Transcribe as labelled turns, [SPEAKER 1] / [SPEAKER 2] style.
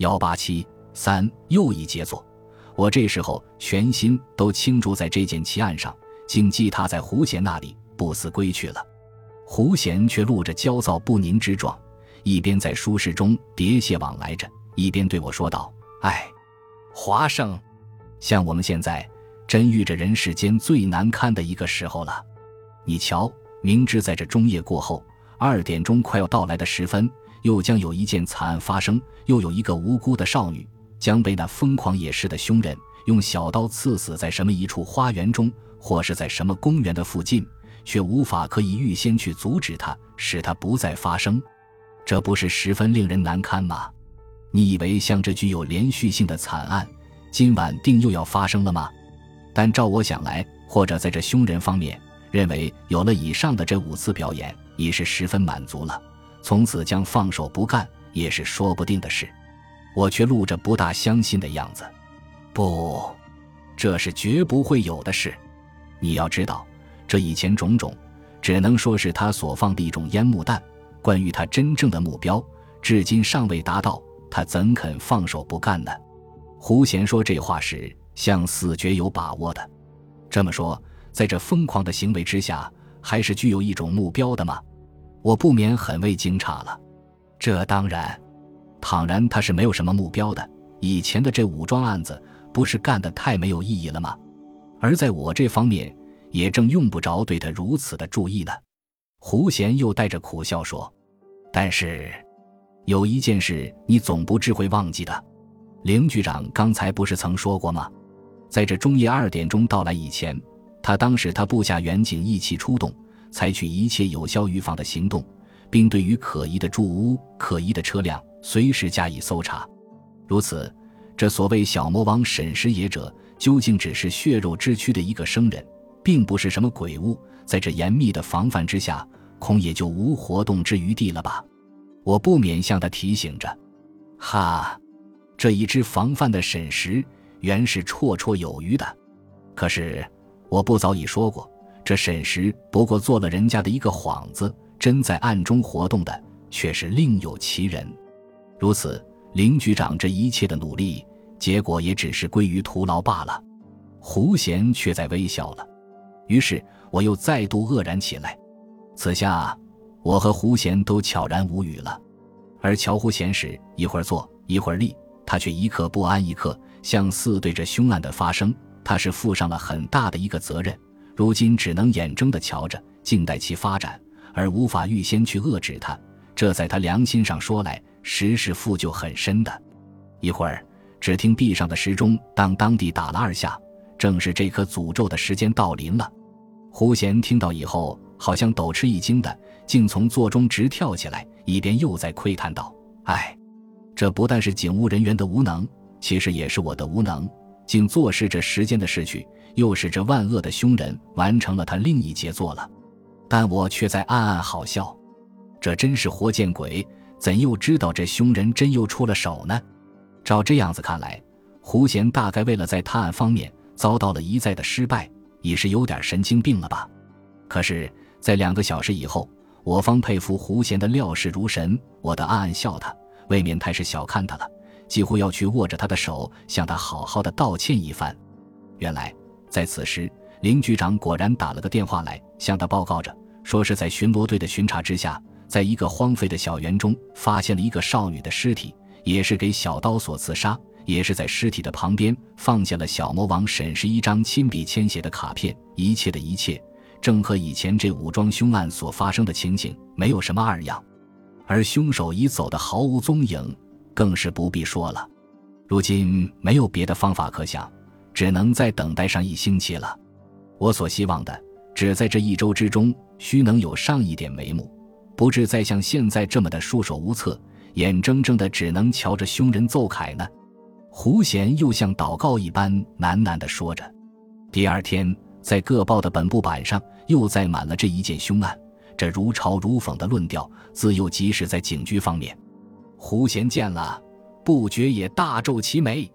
[SPEAKER 1] 幺八七三又一杰作。我这时候全心都倾注在这件奇案上，竟寄他在胡贤那里不思归去了。胡贤却露着焦躁不宁之状，一边在书室中喋血往来着，一边对我说道：“哎，华生，像我们现在真遇着人世间最难堪的一个时候了。你瞧，明知在这中夜过后，二点钟快要到来的时分，又将有一件惨案发生，又有一个无辜的少女。”将被那疯狂野市的凶人用小刀刺死在什么一处花园中，或是在什么公园的附近，却无法可以预先去阻止他，使他不再发生，这不是十分令人难堪吗？你以为像这具有连续性的惨案，今晚定又要发生了吗？但照我想来，或者在这凶人方面认为有了以上的这五次表演，已是十分满足了，从此将放手不干，也是说不定的事。我却露着不大相信的样子，不，这是绝不会有的事。你要知道，这以前种种，只能说是他所放的一种烟幕弹。关于他真正的目标，至今尚未达到，他怎肯放手不干呢？胡贤说这话时，像似绝有把握的。这么说，在这疯狂的行为之下，还是具有一种目标的吗？我不免很为惊诧了。这当然。倘然他是没有什么目标的，以前的这武装案子不是干得太没有意义了吗？而在我这方面，也正用不着对他如此的注意呢。胡贤又带着苦笑说：“但是，有一件事你总不至会忘记的。林局长刚才不是曾说过吗？在这中夜二点钟到来以前，他当时他部下远警一起出动，采取一切有效预防的行动，并对于可疑的住屋、可疑的车辆。”随时加以搜查，如此，这所谓小魔王沈师爷者，究竟只是血肉之躯的一个生人，并不是什么鬼物。在这严密的防范之下，恐也就无活动之余地了吧？我不免向他提醒着。哈，这一支防范的沈石原是绰绰有余的，可是我不早已说过，这沈石不过做了人家的一个幌子，真在暗中活动的却是另有其人。如此，林局长这一切的努力，结果也只是归于徒劳罢了。胡贤却在微笑了。于是我又再度愕然起来。此下，我和胡贤都悄然无语了。而乔胡贤时，一会儿坐，一会儿立，他却一刻不安，一刻像似对着凶案的发生，他是负上了很大的一个责任。如今只能眼睁的瞧着，静待其发展，而无法预先去遏制它。这在他良心上说来。实是负疚很深的。一会儿，只听壁上的时钟当当地打了二下，正是这颗诅咒的时间到临了。胡贤听到以后，好像抖吃一惊的，竟从座中直跳起来，一边又在窥探道：“哎，这不但是警务人员的无能，其实也是我的无能，竟坐视这时间的逝去，又使这万恶的凶人完成了他另一杰作了。但我却在暗暗好笑，这真是活见鬼！”怎又知道这凶人真又出了手呢？照这样子看来，胡贤大概为了在探案方面遭到了一再的失败，已是有点神经病了吧？可是，在两个小时以后，我方佩服胡贤的料事如神，我的暗暗笑他，未免太是小看他了，几乎要去握着他的手，向他好好的道歉一番。原来，在此时，林局长果然打了个电话来，向他报告着，说是在巡逻队的巡查之下。在一个荒废的小园中，发现了一个少女的尸体，也是给小刀所刺杀，也是在尸体的旁边放下了小魔王沈氏一张亲笔签写的卡片。一切的一切，正和以前这武装凶案所发生的情形没有什么二样，而凶手已走得毫无踪影，更是不必说了。如今没有别的方法可想，只能再等待上一星期了。我所希望的，只在这一周之中，须能有上一点眉目。不至再像现在这么的束手无策，眼睁睁的只能瞧着凶人奏凯呢。胡贤又像祷告一般喃喃地说着。第二天，在各报的本部版上又载满了这一件凶案，这如嘲如讽的论调，自幼即使在警局方面，胡贤见了，不觉也大皱其眉。